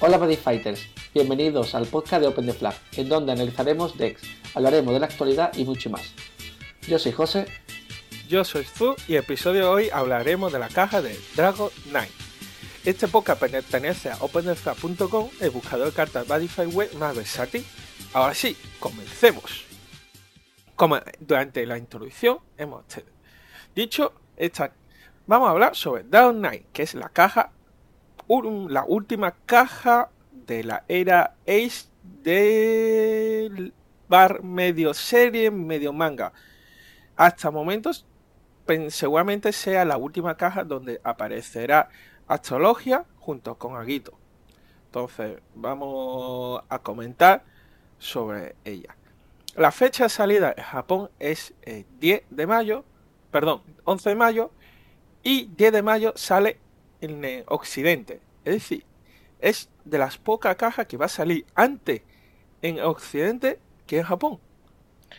Hola Buddy Fighters, bienvenidos al podcast de Open the Flag, en donde analizaremos decks, hablaremos de la actualidad y mucho más. Yo soy José. Yo soy Zu y el episodio de hoy hablaremos de la caja de Dragon Knight. Este podcast pertenece a OpenTheFlag.com, el buscador de cartas Buddy web más versátil. Ahora sí, comencemos. Como durante la introducción hemos dicho, esta, vamos a hablar sobre Dragon Knight, que es la caja la última caja de la era Ace del bar medio serie, medio manga. Hasta momentos seguramente sea la última caja donde aparecerá Astrologia junto con Aguito. Entonces vamos a comentar sobre ella. La fecha de salida en Japón es el 10 de mayo, perdón, 11 de mayo y 10 de mayo sale en Occidente. Es decir, es de las pocas cajas que va a salir antes en Occidente que en Japón.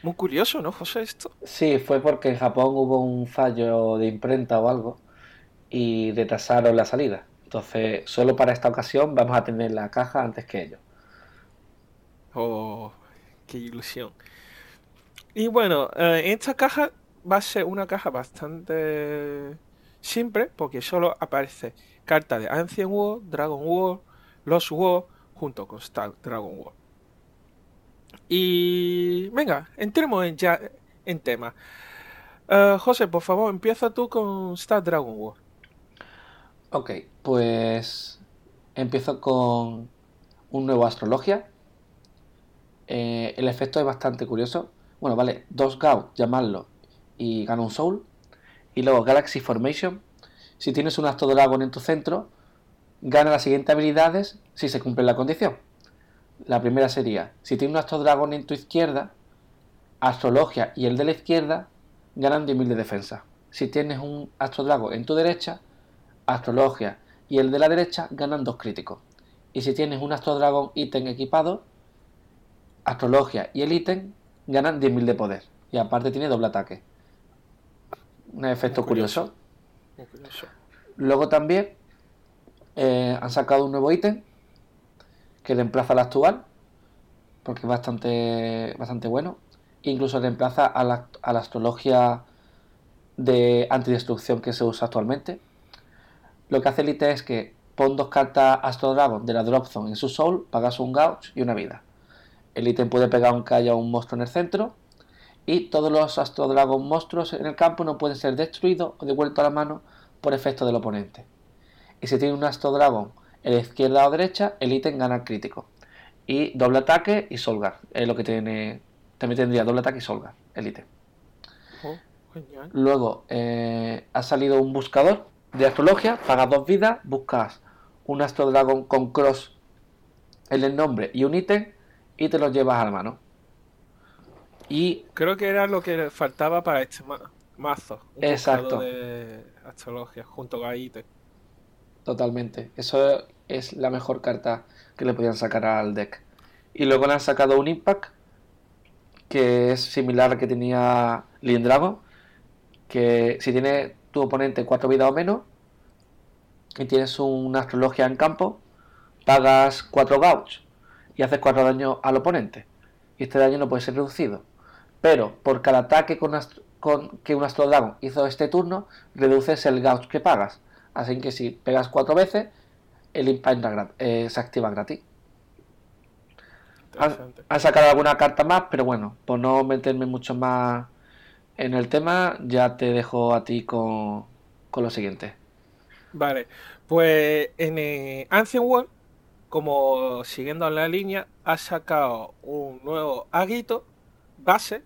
Muy curioso, ¿no, José, esto? Sí, fue porque en Japón hubo un fallo de imprenta o algo y retrasaron la salida. Entonces, solo para esta ocasión vamos a tener la caja antes que ellos. Oh, qué ilusión. Y bueno, eh, esta caja va a ser una caja bastante simple porque solo aparece carta de Ancient War, Dragon War, Lost War junto con Star Dragon War. Y venga, entremos en ya en tema. Uh, José, por favor, empieza tú con Star Dragon War. Ok, pues empiezo con un nuevo Astrologia. Eh, el efecto es bastante curioso. Bueno, vale, dos Gauss, llamarlo, y gana un Soul. Y luego Galaxy Formation. Si tienes un Astro Dragon en tu centro, gana las siguientes habilidades si se cumple la condición. La primera sería, si tienes un Astro Dragon en tu izquierda, Astrologia y el de la izquierda ganan 10.000 de defensa. Si tienes un Astro Dragon en tu derecha, Astrologia y el de la derecha ganan 2 críticos. Y si tienes un Astro Dragon ítem equipado, Astrologia y el ítem ganan 10.000 de poder. Y aparte tiene doble ataque un efecto curioso. Luego también eh, han sacado un nuevo ítem que reemplaza al actual, porque es bastante, bastante bueno. Incluso reemplaza a la, a la astrología de antidestrucción que se usa actualmente. Lo que hace el ítem es que pon dos cartas Astro Dragon de la Drop Zone en su soul, pagas un gauge y una vida. El ítem puede pegar aunque haya un monstruo en el centro y todos los Astrodragon monstruos en el campo no pueden ser destruidos o devueltos a la mano por efecto del oponente. Y si tiene un Astrodragon en la izquierda o derecha, el ítem gana crítico. Y doble ataque y Solgar. Es lo que tiene. También tendría doble ataque y Solgar, el ítem. Oh, Luego eh, ha salido un buscador de astrología, pagas dos vidas, buscas un Astrodragon con cross en el nombre y un ítem y te lo llevas a la mano. Y creo que era lo que faltaba para este mazo. Un exacto. de astrología junto con Aite. Totalmente. Eso es la mejor carta que le podían sacar al deck. Y luego le han sacado un Impact que es similar al que tenía Lindrago. Que si tiene tu oponente cuatro vidas o menos y tienes una astrología en campo, pagas 4 gauch y haces 4 daños al oponente. Y este daño no puede ser reducido pero por cada ataque con, que un Astro Dragon hizo este turno, reduces el gauge que pagas. Así que si pegas cuatro veces, el Impact eh, se activa gratis. Han, sacado alguna carta más, pero bueno, por no meterme mucho más en el tema, ya te dejo a ti con, lo siguiente. Vale, pues en eh, Ancient World, como siguiendo la línea, ha sacado un nuevo aguito base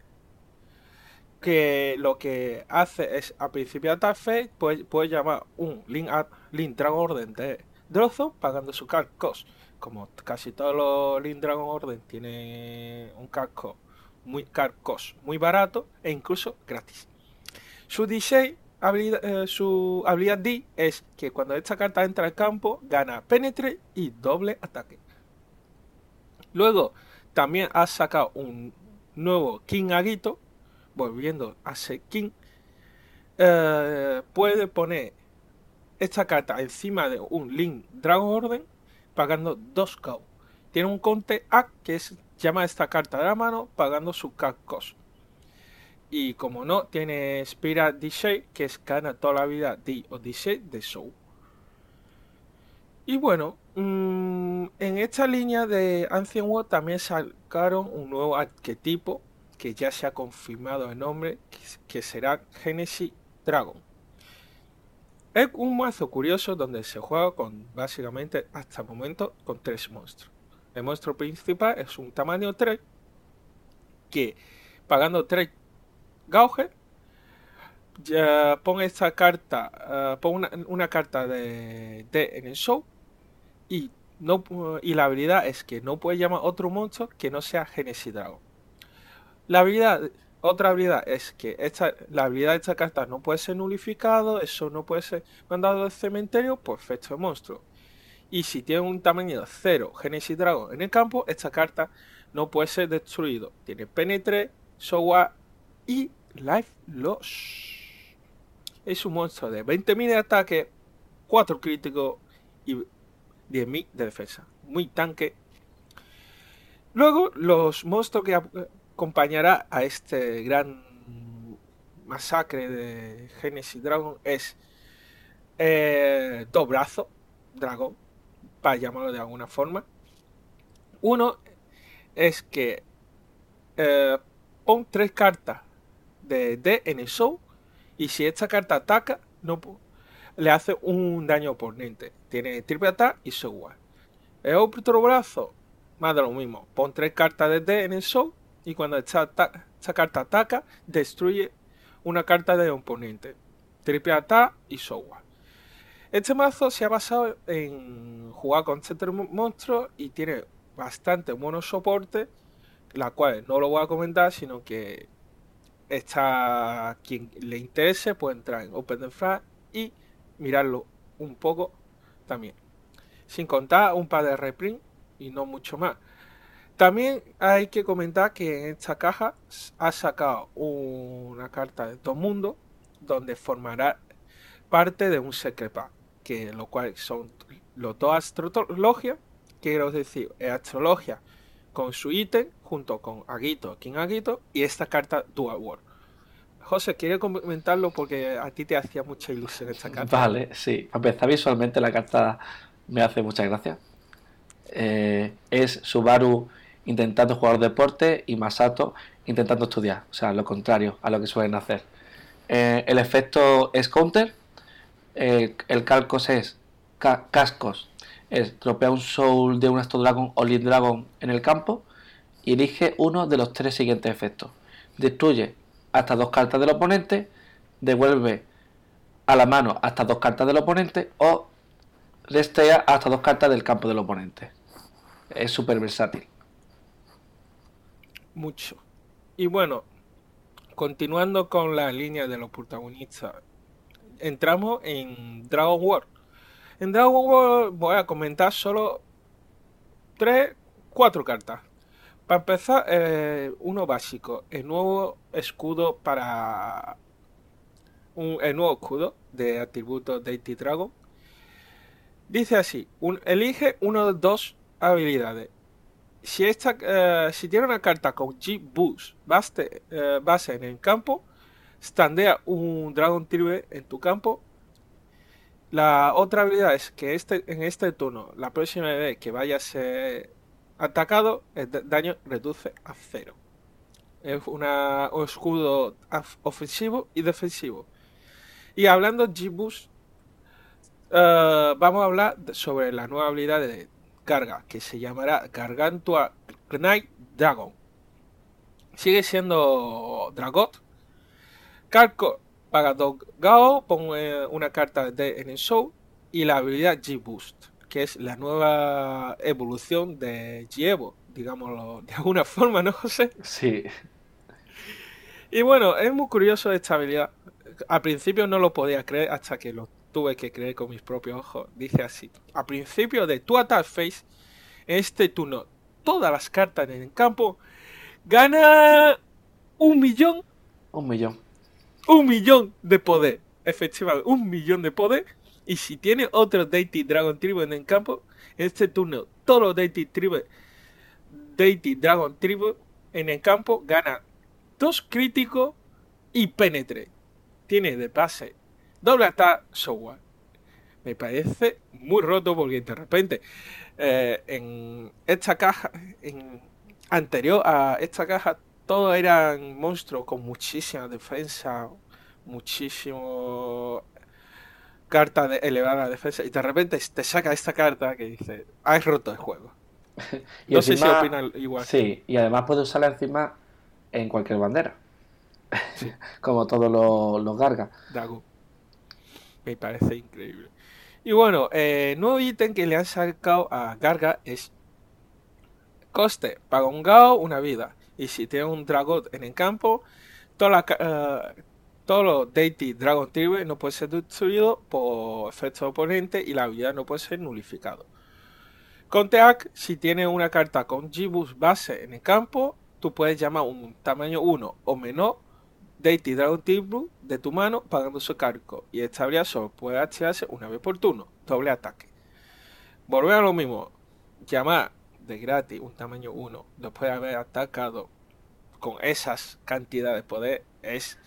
que lo que hace es a principio de tal puede, puede llamar un link, Dragon Orden de Drozo pagando su card cost. Como casi todos los Link Dragon Orden tienen un card muy card muy barato e incluso gratis. Su D6 habilidad, eh, su habilidad D es que cuando esta carta entra al campo gana penetre y doble ataque. Luego también ha sacado un nuevo King Agito volviendo a Sekin, eh, puede poner esta carta encima de un Link Dragon Orden pagando 2 Go. Tiene un conte A que es, llama esta carta de la mano pagando su cost. Y como no, tiene Spira DJ que es gana toda la vida D o DJ de Show. Y bueno, mm, en esta línea de Ancient World también sacaron un nuevo arquetipo que ya se ha confirmado el nombre, que será Genesis Dragon. Es un mazo curioso donde se juega con básicamente hasta el momento con tres monstruos. El monstruo principal es un tamaño 3 que pagando 3 gauges ya pone esta carta, uh, pone una, carta de, de, en el show y, no, y la habilidad es que no puede llamar otro monstruo que no sea Genesis Dragon. La habilidad otra habilidad es que esta, la habilidad de esta carta no puede ser nulificado, eso no puede ser mandado al cementerio, pues efecto de monstruo. Y si tiene un tamaño de 0 Genesis Dragon en el campo, esta carta no puede ser destruido. Tiene Penetre, Sowa y Life Loss. Es un monstruo de 20.000 de ataque, 4 críticos y 10.000 de defensa. Muy tanque. Luego, los monstruos que acompañará a este gran masacre de Genesis Dragon es eh, dos brazos, dragón, para llamarlo de alguna forma. Uno es que eh, pon tres cartas de D en el show y si esta carta ataca, no le hace un daño oponente. Tiene triple ataque y software. El otro brazo, más de lo mismo. Pon tres cartas de D en el show y cuando esta, carta ataca, destruye una carta de oponente. Triple ataque y software. Este mazo se ha basado en jugar con este monstruo y tiene bastante buenos soportes, la cual no lo voy a comentar, sino que está quien le interese puede entrar en OpenDefrag y mirarlo un poco también. Sin contar un par de reprint y no mucho más. También hay que comentar que en esta caja ha sacado una carta de todo mundo donde formará parte de un secret que lo cual son los dos astrología, quiero decir, astrología con su ítem junto con Agito, King Agito y esta carta Dual War. José, quiero comentarlo porque a ti te hacía mucha ilusión esta carta. Vale, sí. A empezar visualmente la carta me hace mucha gracia. Eh, es Subaru intentando jugar deporte y Masato intentando estudiar. O sea, lo contrario a lo que suelen hacer. Eh, el efecto es counter. Eh, el calcos es cascos. Es dropea un soul de un Astro Dragon o Lead Dragon en el campo. Y elige uno de los tres siguientes efectos. Destruye hasta dos cartas del oponente. Devuelve a la mano hasta dos cartas del oponente. O restea hasta dos cartas del campo del oponente. Es súper versátil mucho. Y bueno, continuando con la línea de los protagonistas, entramos en Dragon World. En Dragon World voy a comentar solo tres, cuatro cartas. Para empezar, eh, uno básico, el nuevo escudo para un, el nuevo escudo de atributos de IT Dragon. Dice así, elige uno de dos habilidades si, esta, eh, si tiene una carta con G-Boost base, eh, base en el campo, standea un Dragon Tribe en tu campo. La otra habilidad es que este, en este turno, la próxima vez que vaya a ser atacado, el daño reduce a cero. Es una, un escudo ofensivo y defensivo. Y hablando de G-Boost, eh, vamos a hablar sobre la nueva habilidad de carga, que se llamará Gargantua Knight Dragon. Sigue siendo Dragot. Calco paga Gao, pongo una carta de, en el show y la habilidad G-Boost, que es la nueva evolución de G-Evo, digámoslo de alguna forma, ¿no, José? Sí. Y bueno, es muy curioso esta habilidad. Al principio no lo podía creer hasta que lo tuve que creer con mis propios ojos. Dice así: A principio de tu attack phase, en este turno, todas las cartas en el campo gana un millón. Un millón. Un millón de poder. Efectivamente, un millón de poder. Y si tiene otro Deity Dragon Tribu en el campo, en este turno, todos los Deity Tribu, Deity Dragon Tribu en el campo gana dos críticos y penetre. Tiene de pase doble ataque software. Me parece muy roto porque de repente eh, en esta caja, en anterior a esta caja, todos eran monstruos con muchísima defensa, muchísimo carta de elevada defensa y de repente te saca esta carta que dice, has roto el juego. no sé si opinan igual. Sí, y además puede usarla encima en cualquier bandera. Como todos los, los Garga. Me parece increíble. Y bueno, eh, nuevo ítem que le han sacado a Garga es coste. Paga un Gao, una vida. Y si tiene un Dragot en el campo, toda la, uh, todos los Deity Dragon Tribe no puede ser destruido por efecto oponente y la habilidad no puede ser nulificado. Con Teak, si tiene una carta con Gibus base en el campo, tú puedes llamar un tamaño 1 o menor Deity Dragon Tribu de tu mano pagando su cargo y esta habilidad solo puede activarse una vez por turno, doble ataque. Volver a lo mismo, llamar de gratis un tamaño 1 después de haber atacado con esas cantidades de poder es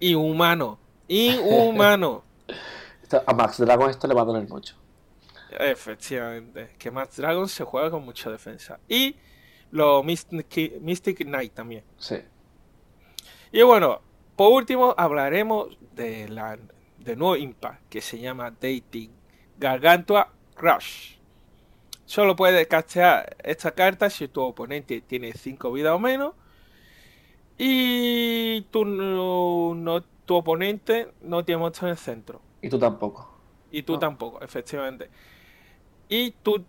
inhumano. Inhumano. a Max Dragon esto le va a doler mucho. Efectivamente. Que Max Dragon se juega con mucha defensa. Y lo Mystic, Mystic Knight también. Sí. Y bueno, por último hablaremos de la de nuevo impact que se llama Dating Gargantua Crush. Solo puedes castear esta carta si tu oponente tiene 5 vidas o menos y tu, no, tu oponente no tiene monstruos en el centro. Y tú tampoco. Y tú tampoco, efectivamente. Y tú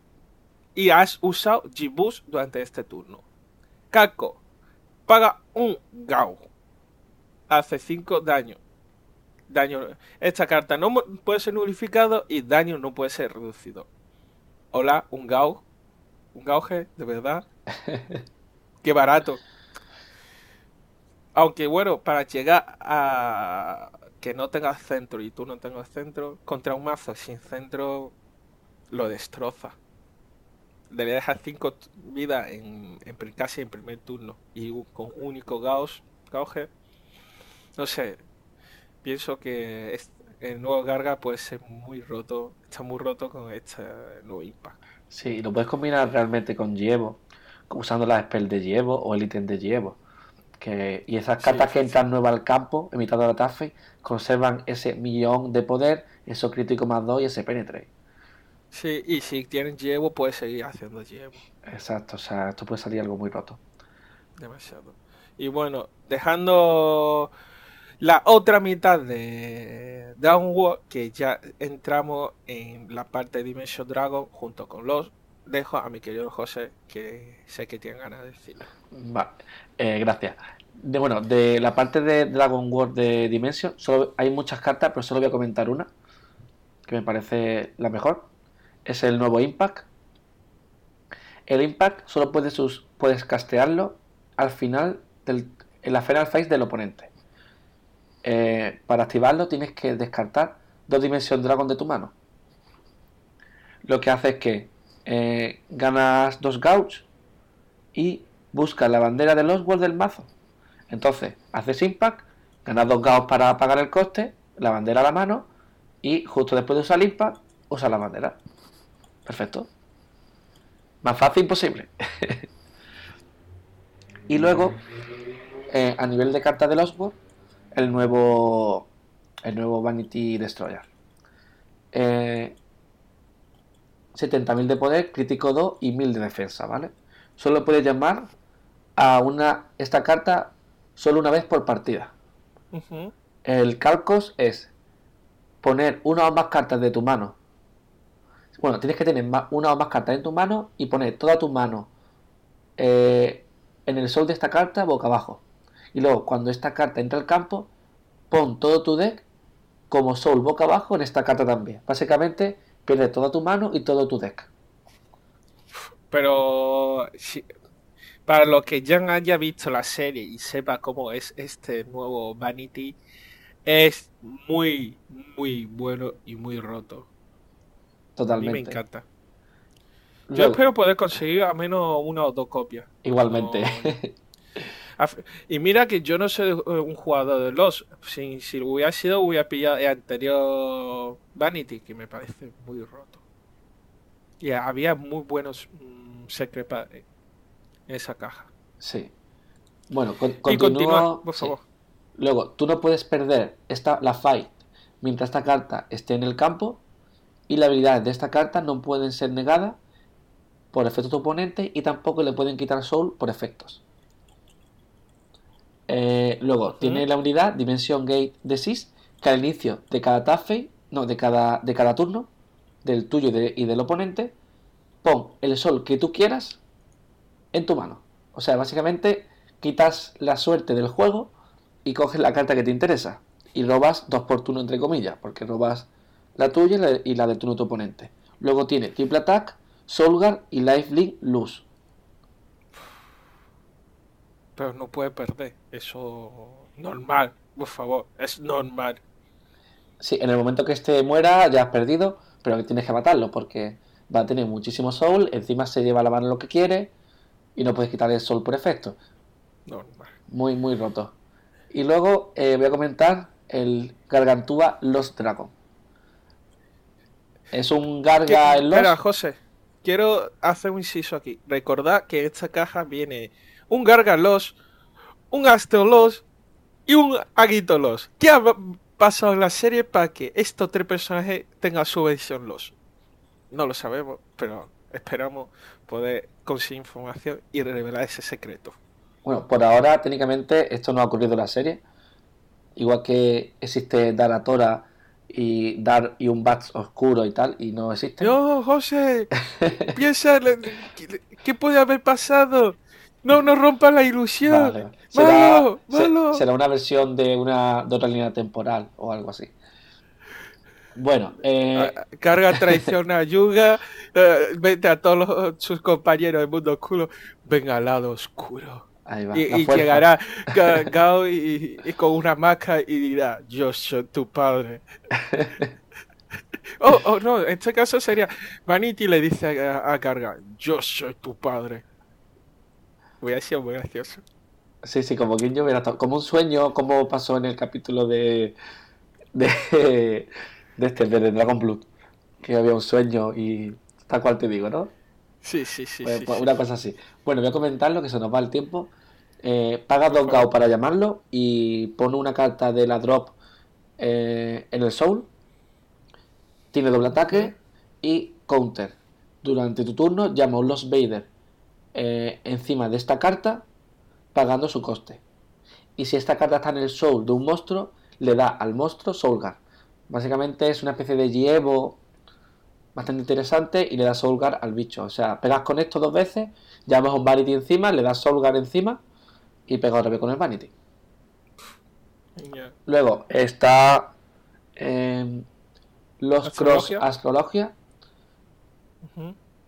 y has usado G-Boost durante este turno. Kako, paga un Gau. Hace 5 daño. Daño. Esta carta no puede ser nulificado y daño no puede ser reducido. Hola, un Gau. Un Gauge, de verdad. Qué barato. Aunque bueno, para llegar a que no tengas centro y tú no tengas centro, contra un mazo sin centro lo destroza. Le dejar 5 vidas en, en, casi en primer turno y con único Gauss, Gauge. No sé, pienso que el nuevo Garga puede ser muy roto, está muy roto con este nuevo Impact. Sí, lo puedes combinar realmente con Yevo, usando la spell de Yevo o el ítem de Yevo y esas cartas que entran nuevas al campo, en mitad de la TAFE, conservan ese millón de poder, eso crítico más 2 y ese penetre. Sí, y si tienen llevo, puedes seguir haciendo llevo. Exacto, o sea, esto puede salir algo muy roto. Demasiado. Y bueno, dejando la otra mitad de Downward, que ya entramos en la parte de Dimension Dragon junto con los dejo a mi querido José, que sé que tiene ganas de decirlo. Vale, eh, gracias. De, bueno, de la parte de Dragon World de Dimension, solo hay muchas cartas, pero solo voy a comentar una, que me parece la mejor. Es el nuevo Impact. El Impact solo puedes, puedes castearlo al final del, en la final phase del oponente. Eh, para activarlo tienes que descartar dos Dimension Dragon de tu mano. Lo que hace es que eh, ganas dos gauch y buscas la bandera de los del mazo. Entonces, haces impact, ganas dos gauch para pagar el coste, la bandera a la mano y justo después de usar impact, usa la bandera. Perfecto. Más fácil imposible. y luego, eh, a nivel de carta de los el nuevo el nuevo Vanity Destroyer. Eh, 70.000 de poder, crítico 2 y 1000 de defensa, ¿vale? Solo puedes llamar a una esta carta solo una vez por partida. El calcos es poner una o más cartas de tu mano. Bueno, tienes que tener una o más cartas en tu mano y poner toda tu mano eh, en el sol de esta carta boca abajo. Y luego, cuando esta carta entra al campo, pon todo tu deck como sol boca abajo en esta carta también. Básicamente, Pierde toda tu mano y todo tu deck. Pero para los que ya haya visto la serie y sepa cómo es este nuevo Vanity, es muy, muy bueno y muy roto. Totalmente. A mí me encanta. Yo espero poder conseguir al menos una o dos copias. Igualmente. Y mira que yo no soy un jugador de los. Si, si hubiera sido, hubiera pillado el anterior Vanity, que me parece muy roto. Y había muy buenos mmm, en esa caja. Sí. Bueno, con, continúa, por favor. Luego, tú no puedes perder esta, la fight mientras esta carta esté en el campo y las habilidades de esta carta no pueden ser negadas por efecto de tu oponente y tampoco le pueden quitar soul por efectos. Eh, luego, tiene la unidad Dimension Gate de Sys que al inicio de cada tafe, no, de cada, de cada turno, del tuyo y, del oponente, pon el sol que tú quieras en tu mano. O sea, básicamente quitas la suerte del juego y coges la carta que te interesa. Y robas dos por turno, entre comillas, porque robas la tuya y la, de tu oponente. Luego tiene Triple Attack, Soulguard y Lifelink Luz. Pero no puede perder. Eso normal, por favor, es normal. Sí, en el momento que este muera ya has perdido, pero tienes que matarlo porque va a tener muchísimo soul, encima se lleva la mano lo que quiere y no puedes quitarle el sol por efecto. Normal. Muy, muy roto. Y luego eh, voy a comentar el Gargantúa Lost Dragon. Es un Garga en Espera, José, quiero hacer un inciso aquí. Recordad que esta caja viene un Gargalos, un Asteolos y un Aguitolos. ¿Qué ha pasado en la serie para que estos tres personajes tengan su versión Los? No lo sabemos, pero esperamos poder conseguir información y revelar ese secreto. Bueno, por ahora técnicamente esto no ha ocurrido en la serie. Igual que existe Daratora y Dar y un Bats oscuro y tal, y no existe. No, José, piensa, ¿qué puede haber pasado? No, no rompa la ilusión. Será, será una versión de una de otra línea temporal o algo así. Bueno, eh... Ah, carga traición a Yuga, eh, vete a todos sus compañeros del mundo oscuro, venga al lado oscuro. Ahí va, y, llegará Gao y, con una máscara y dirá, yo soy tu padre. oh, oh, no, en este caso sería, Vanity le dice a, a Carga, yo soy tu padre. Hubiera sido muy gracioso. Sí, sí, como yo hubiera como un sueño, como pasó en el capítulo de de, de este, de Dragon Blood, que había un sueño y tal cual te digo, ¿no? Sí, sí, sí. Pues, sí, pues, una cosa así. Bueno, voy a comentar lo que se nos va el tiempo. Eh, paga dos Gao para llamarlo y pone una carta de la drop eh, en el Soul. Tiene doble ataque y counter. Durante tu turno llama un Lost Vader eh, encima de esta carta pagando su coste. Y si esta carta está en el soul de un monstruo, le da al monstruo Soulgar. Básicamente es una especie de llevo bastante interesante y le da Soulgar al bicho. O sea, pegas con esto dos veces, llamas un Vanity encima, le das Soulgar encima y pega otra vez con el Vanity. Luego está em, los Cross Astrologia.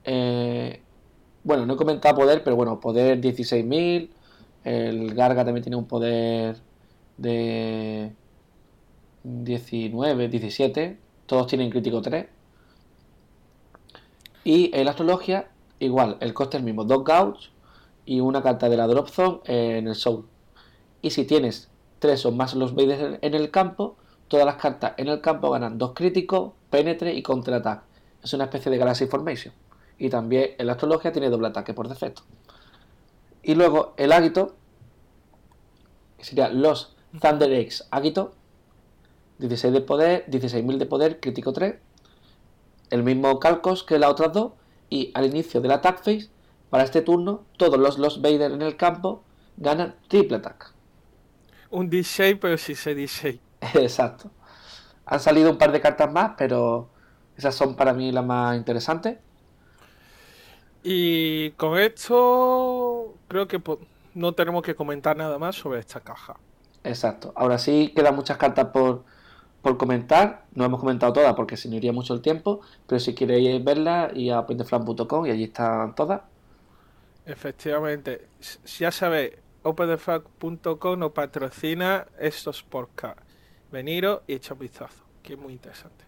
eh, bueno, no he comentado poder, pero bueno, poder 16.000. El Garga también tiene un poder de 19, 17. Todos tienen crítico 3. Y en la astrología, igual, el coste es el mismo: 2 gauge y una carta de la Drop Zone en el Soul. Y si tienes 3 o más los Vaders en el campo, todas las cartas en el campo ganan 2 críticos, penetre y contraataque. Es una especie de Galaxy Formation y también en la astrología tiene doble ataque por defecto. Y luego el Águito, que sería los Thunder X Águito, 16 de poder, 16.000 de poder, crítico 3, el mismo Calcos que las otras dos, y al inicio del attack phase, para este turno, todos los Lost Vader en el campo ganan triple attack. Un D6, pero si se D6. Exacto. Han salido un par de cartas más, pero esas son para mí las más interesantes. Y con esto creo que no tenemos que comentar nada más sobre esta caja. Exacto. Ahora sí quedan muchas cartas por, por comentar. No hemos comentado todas porque se nos iría mucho el tiempo. Pero si queréis verlas, y a penteflan.com y allí están todas. Efectivamente. Ya sabéis, opentheflag.com nos patrocina estos podcasts. veniros y echar un vistazo, que es muy interesante.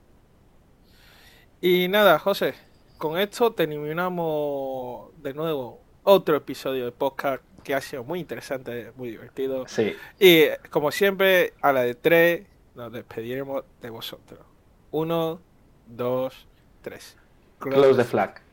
Y nada, José, con esto terminamos de nuevo otro episodio de podcast que ha sido muy interesante, muy divertido. Sí. Y como siempre, a la de tres nos despediremos de vosotros. Uno, dos, tres. Close the flag.